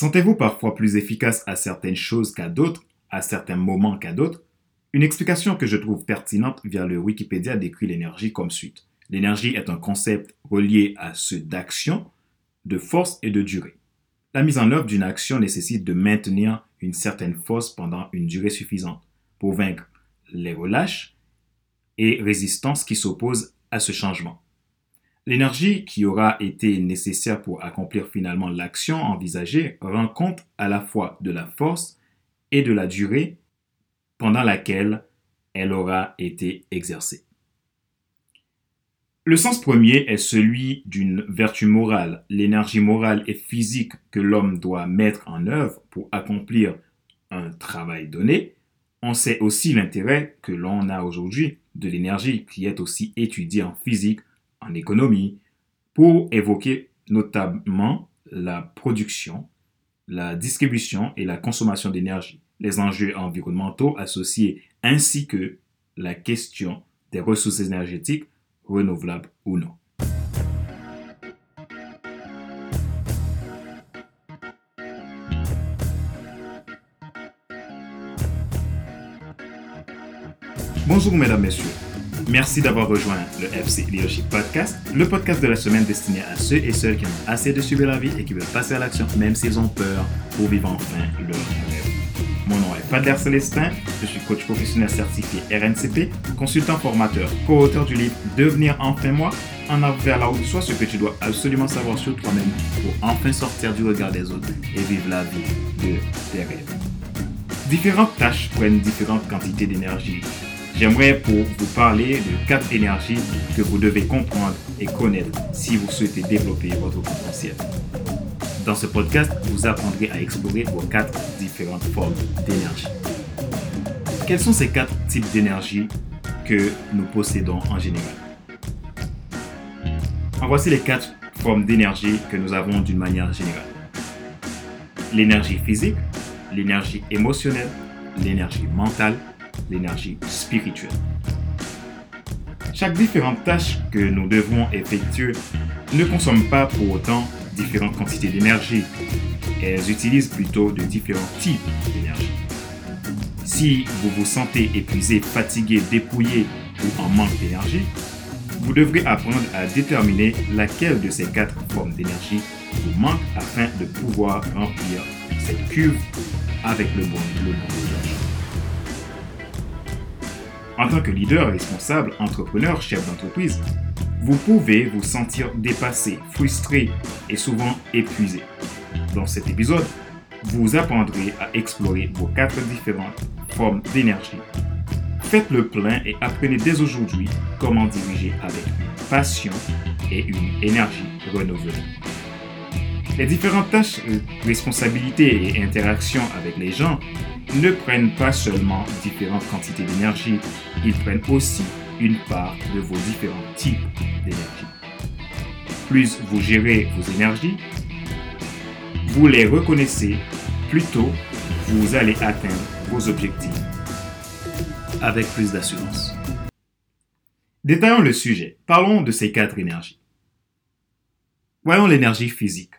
Sentez-vous parfois plus efficace à certaines choses qu'à d'autres, à certains moments qu'à d'autres? Une explication que je trouve pertinente via le Wikipédia décrit l'énergie comme suite. L'énergie est un concept relié à ceux d'action, de force et de durée. La mise en œuvre d'une action nécessite de maintenir une certaine force pendant une durée suffisante pour vaincre les relâches et résistances qui s'opposent à ce changement. L'énergie qui aura été nécessaire pour accomplir finalement l'action envisagée rend compte à la fois de la force et de la durée pendant laquelle elle aura été exercée. Le sens premier est celui d'une vertu morale, l'énergie morale et physique que l'homme doit mettre en œuvre pour accomplir un travail donné. On sait aussi l'intérêt que l'on a aujourd'hui de l'énergie qui est aussi étudiée en physique, en économie, pour évoquer notamment la production, la distribution et la consommation d'énergie, les enjeux environnementaux associés ainsi que la question des ressources énergétiques renouvelable ou non. Bonjour mesdames, messieurs. Merci d'avoir rejoint le FC Leadership Podcast, le podcast de la semaine destiné à ceux et celles qui ont assez de suivre la vie et qui veulent passer à l'action même s'ils ont peur pour vivre enfin leur rêve. Mon nom est Padler Célestin, je suis coach professionnel certifié RNCP, consultant formateur, co-auteur du livre Devenir enfin moi, en avant vers la route, soit ce que tu dois absolument savoir sur toi-même pour enfin sortir du regard des autres et vivre la vie de tes rêves. Différentes tâches prennent différentes quantités d'énergie. J'aimerais pour vous parler de quatre énergies que vous devez comprendre et connaître si vous souhaitez développer votre potentiel. Dans ce podcast, vous apprendrez à explorer vos quatre différentes formes d'énergie. Quels sont ces quatre types d'énergie que nous possédons en général? En voici les quatre formes d'énergie que nous avons d'une manière générale. L'énergie physique, l'énergie émotionnelle, l'énergie mentale, l'énergie spirituelle. Chaque différente tâche que nous devons effectuer ne consomme pas pour autant différentes quantités d'énergie. Elles utilisent plutôt de différents types d'énergie. Si vous vous sentez épuisé, fatigué, dépouillé ou en manque d'énergie, vous devrez apprendre à déterminer laquelle de ces quatre formes d'énergie vous manque afin de pouvoir remplir cette cuve avec le bon, le En tant que leader responsable, entrepreneur, chef d'entreprise, vous pouvez vous sentir dépassé, frustré et souvent épuisé. Dans cet épisode, vous apprendrez à explorer vos quatre différentes formes d'énergie. Faites le plein et apprenez dès aujourd'hui comment diriger avec passion et une énergie renouvelée. Les différentes tâches, responsabilités et interactions avec les gens ne prennent pas seulement différentes quantités d'énergie, ils prennent aussi une part de vos différents types d'énergie. Plus vous gérez vos énergies, vous les reconnaissez, plus tôt vous allez atteindre vos objectifs avec plus d'assurance. Détaillons le sujet. Parlons de ces quatre énergies. Voyons l'énergie physique.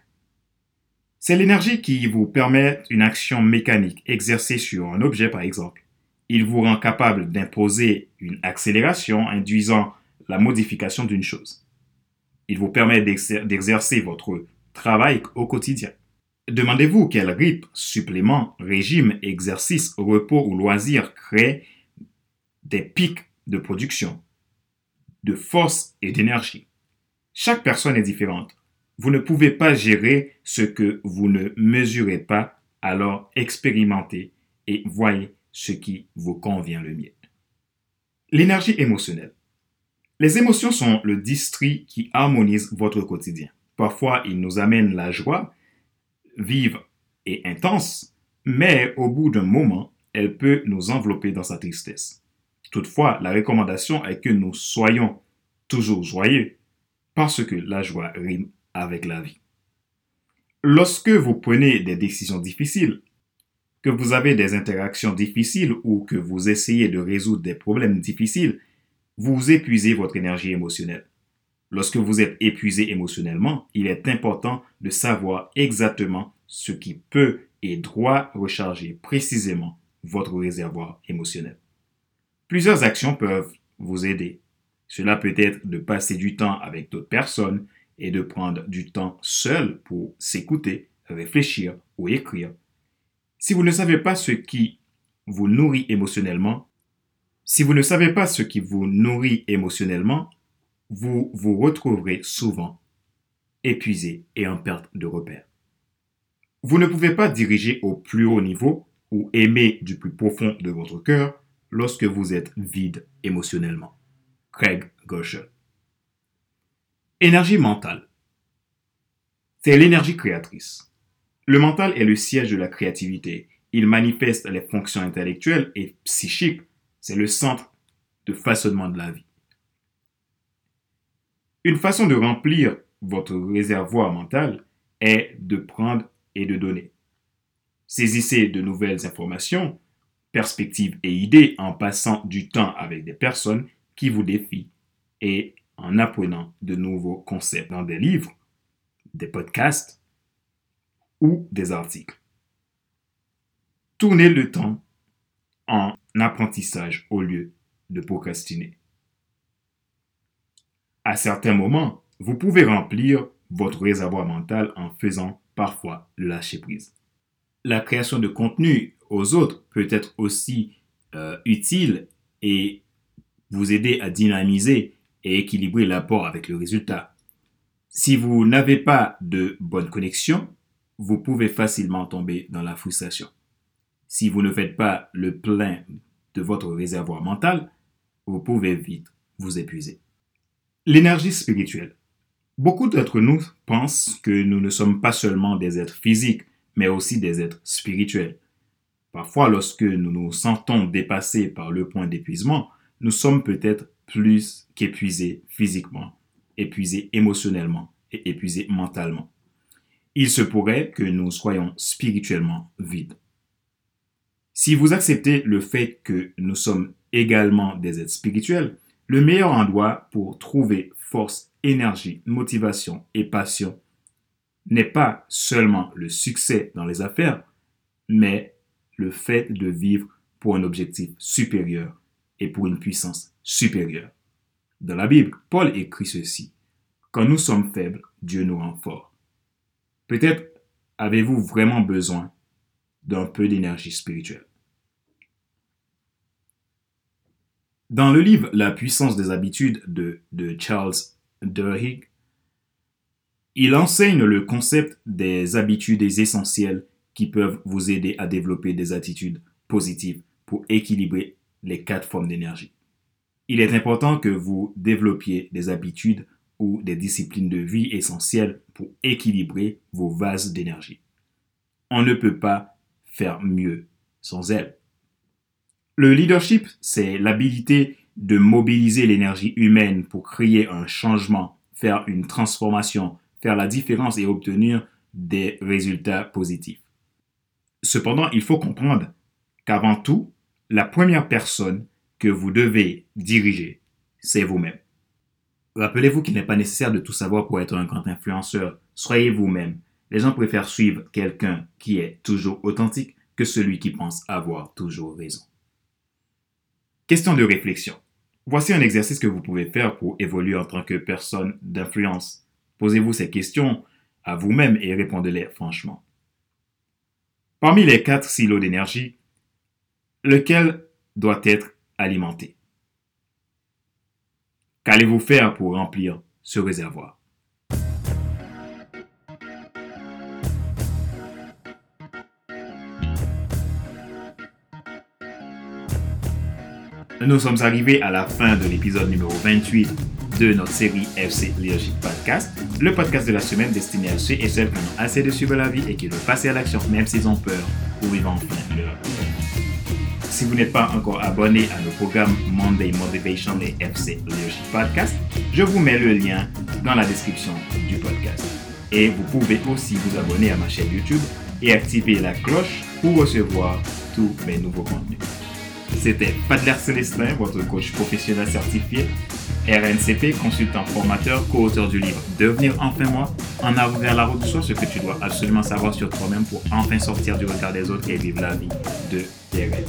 C'est l'énergie qui vous permet une action mécanique exercée sur un objet par exemple. Il vous rend capable d'imposer une accélération induisant la modification d'une chose. Il vous permet d'exercer votre travail au quotidien. Demandez-vous quel rythme, supplément, régime, exercice, repos ou loisir crée des pics de production, de force et d'énergie. Chaque personne est différente. Vous ne pouvez pas gérer ce que vous ne mesurez pas, alors expérimentez et voyez ce qui vous convient le mieux. L'énergie émotionnelle. Les émotions sont le district qui harmonise votre quotidien. Parfois, ils nous amènent la joie, vive et intense, mais au bout d'un moment, elle peut nous envelopper dans sa tristesse. Toutefois, la recommandation est que nous soyons toujours joyeux, parce que la joie rime avec la vie. Lorsque vous prenez des décisions difficiles, que vous avez des interactions difficiles ou que vous essayez de résoudre des problèmes difficiles, vous épuisez votre énergie émotionnelle. Lorsque vous êtes épuisé émotionnellement, il est important de savoir exactement ce qui peut et doit recharger précisément votre réservoir émotionnel. Plusieurs actions peuvent vous aider. Cela peut être de passer du temps avec d'autres personnes et de prendre du temps seul pour s'écouter, réfléchir ou écrire. Si vous ne savez pas ce qui vous nourrit émotionnellement, si vous ne savez pas ce qui vous nourrit émotionnellement, vous vous retrouverez souvent épuisé et en perte de repère. Vous ne pouvez pas diriger au plus haut niveau ou aimer du plus profond de votre cœur lorsque vous êtes vide émotionnellement. Craig Gosher. Énergie mentale. C'est l'énergie créatrice. Le mental est le siège de la créativité. Il manifeste les fonctions intellectuelles et psychiques. C'est le centre de façonnement de la vie. Une façon de remplir votre réservoir mental est de prendre et de donner. Saisissez de nouvelles informations, perspectives et idées en passant du temps avec des personnes qui vous défient et en apprenant de nouveaux concepts dans des livres, des podcasts ou des articles. Tournez le temps en apprentissage au lieu de procrastiner. À certains moments, vous pouvez remplir votre réservoir mental en faisant parfois lâcher prise. La création de contenu aux autres peut être aussi euh, utile et vous aider à dynamiser et équilibrer l'apport avec le résultat. Si vous n'avez pas de bonne connexion, vous pouvez facilement tomber dans la frustration. Si vous ne faites pas le plein de votre réservoir mental, vous pouvez vite vous épuiser. L'énergie spirituelle. Beaucoup d'entre nous pensent que nous ne sommes pas seulement des êtres physiques, mais aussi des êtres spirituels. Parfois, lorsque nous nous sentons dépassés par le point d'épuisement, nous sommes peut-être plus qu'épuisés physiquement, épuisés émotionnellement et épuisés mentalement. Il se pourrait que nous soyons spirituellement vides. Si vous acceptez le fait que nous sommes également des êtres spirituels, le meilleur endroit pour trouver force, énergie, motivation et passion n'est pas seulement le succès dans les affaires, mais le fait de vivre pour un objectif supérieur et pour une puissance supérieure. Dans la Bible, Paul écrit ceci. Quand nous sommes faibles, Dieu nous rend forts. Peut-être avez-vous vraiment besoin d'un peu d'énergie spirituelle. Dans le livre La puissance des habitudes de, Charles Duhigg, il enseigne le concept des habitudes essentielles qui peuvent vous aider à développer des attitudes positives pour équilibrer les quatre formes d'énergie. Il est important que vous développiez des habitudes ou des disciplines de vie essentielles pour équilibrer vos vases d'énergie. On ne peut pas faire mieux sans elles. Le leadership, c'est l'habilité de mobiliser l'énergie humaine pour créer un changement, faire une transformation, faire la différence et obtenir des résultats positifs. Cependant, il faut comprendre qu'avant tout, la première personne que vous devez diriger, c'est vous-même. Rappelez-vous qu'il n'est pas nécessaire de tout savoir pour être un grand influenceur. Soyez vous-même. Les gens préfèrent suivre quelqu'un qui est toujours authentique que celui qui pense avoir toujours raison. Question de réflexion. Voici un exercice que vous pouvez faire pour évoluer en tant que personne d'influence. Posez-vous ces questions à vous-même et répondez-les franchement. Parmi les quatre silos d'énergie, lequel doit être alimenté Qu'allez-vous faire pour remplir ce réservoir? Nous sommes arrivés à la fin de l'épisode numéro 28 de notre série FC Leadership Podcast, le podcast de la semaine destiné à ceux et celles qui ont assez de suivre la vie et qui veulent passer à l'action même s'ils ont peur ou vivent enfin leur Si vous n'êtes pas encore abonné à nos programmes Monday Motivation et FC Leadership Podcast, je vous mets le lien dans la description du podcast. Et vous pouvez aussi vous abonner à ma chaîne YouTube et activer la cloche pour recevoir tous mes nouveaux contenus. C'était Padler Célestin, votre coach professionnel certifié. RNCP, consultant formateur, co-auteur du livre Devenir enfin moi, en arriver à la route de soi, ce que tu dois absolument savoir sur toi-même pour enfin sortir du regard des autres et vivre la vie de tes rêves.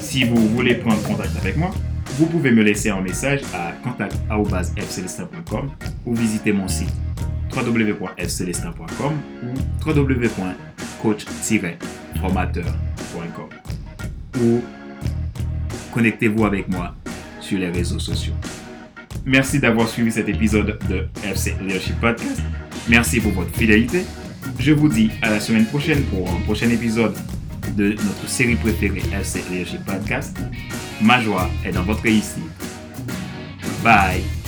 Si vous voulez prendre contact avec moi, vous pouvez me laisser un message à contact.fcelestin.com ou visiter mon site www.fcelestin.com ou www.coach-formateur.com ou connectez-vous avec moi sur les réseaux sociaux. Merci d'avoir suivi cet épisode de FC Leadership Podcast. Merci pour votre fidélité. Je vous dis à la semaine prochaine pour un prochain épisode de notre série préférée FC Leadership Podcast. Ma joie est dans votre réussite. Bye.